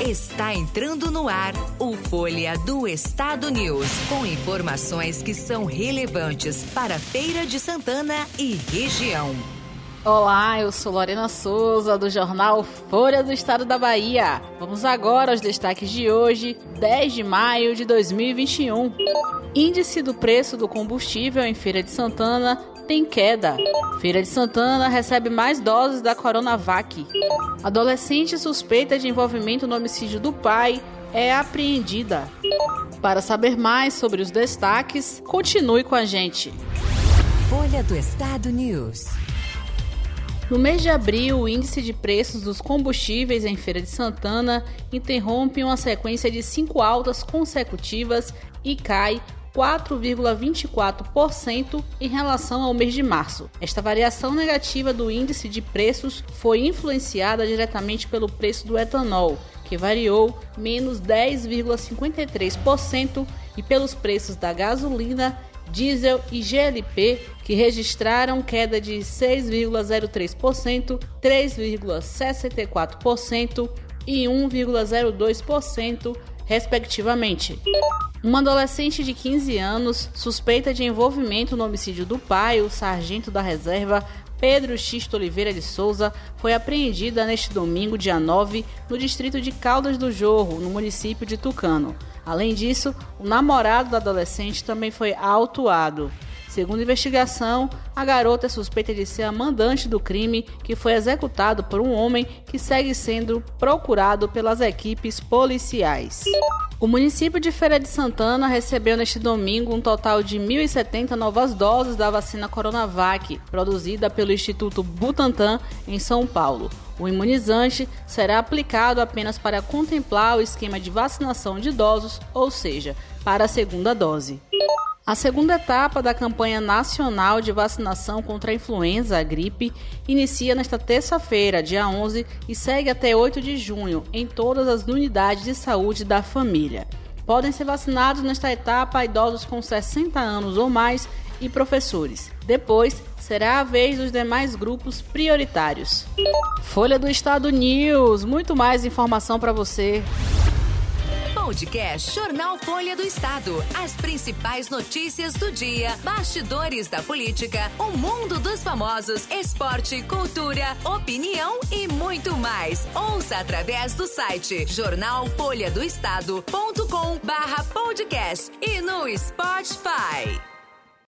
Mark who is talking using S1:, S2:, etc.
S1: Está entrando no ar o Folha do Estado News, com informações que são relevantes para Feira de Santana e região.
S2: Olá, eu sou Lorena Souza do jornal Folha do Estado da Bahia. Vamos agora aos destaques de hoje, 10 de maio de 2021. Índice do preço do combustível em Feira de Santana tem queda. Feira de Santana recebe mais doses da Coronavac. Adolescente suspeita de envolvimento no homicídio do pai é apreendida. Para saber mais sobre os destaques, continue com a gente.
S1: Folha do Estado News.
S2: No mês de abril, o índice de preços dos combustíveis em Feira de Santana interrompe uma sequência de cinco altas consecutivas e cai 4,24% em relação ao mês de março. Esta variação negativa do índice de preços foi influenciada diretamente pelo preço do etanol, que variou menos 10,53%, e pelos preços da gasolina, diesel e GLP, que registraram queda de 6,03%, 3,64% e 1,02%, respectivamente. Uma adolescente de 15 anos, suspeita de envolvimento no homicídio do pai, o sargento da reserva Pedro Xisto Oliveira de Souza, foi apreendida neste domingo, dia 9, no distrito de Caldas do Jorro, no município de Tucano. Além disso, o namorado da adolescente também foi autuado. Segundo investigação, a garota é suspeita de ser a mandante do crime que foi executado por um homem que segue sendo procurado pelas equipes policiais. O município de Feira de Santana recebeu neste domingo um total de 1.070 novas doses da vacina Coronavac, produzida pelo Instituto Butantan, em São Paulo. O imunizante será aplicado apenas para contemplar o esquema de vacinação de idosos, ou seja, para a segunda dose. A segunda etapa da campanha nacional de vacinação contra a influenza, a gripe, inicia nesta terça-feira, dia 11, e segue até 8 de junho em todas as unidades de saúde da família. Podem ser vacinados nesta etapa idosos com 60 anos ou mais e professores. Depois, será a vez dos demais grupos prioritários. Folha do Estado News, muito mais informação para você.
S1: Podcast Jornal Folha do Estado. As principais notícias do dia, bastidores da política, o mundo dos famosos, esporte, cultura, opinião e muito mais. Ouça através do site jornalfolhadoestado.com/podcast e no Spotify.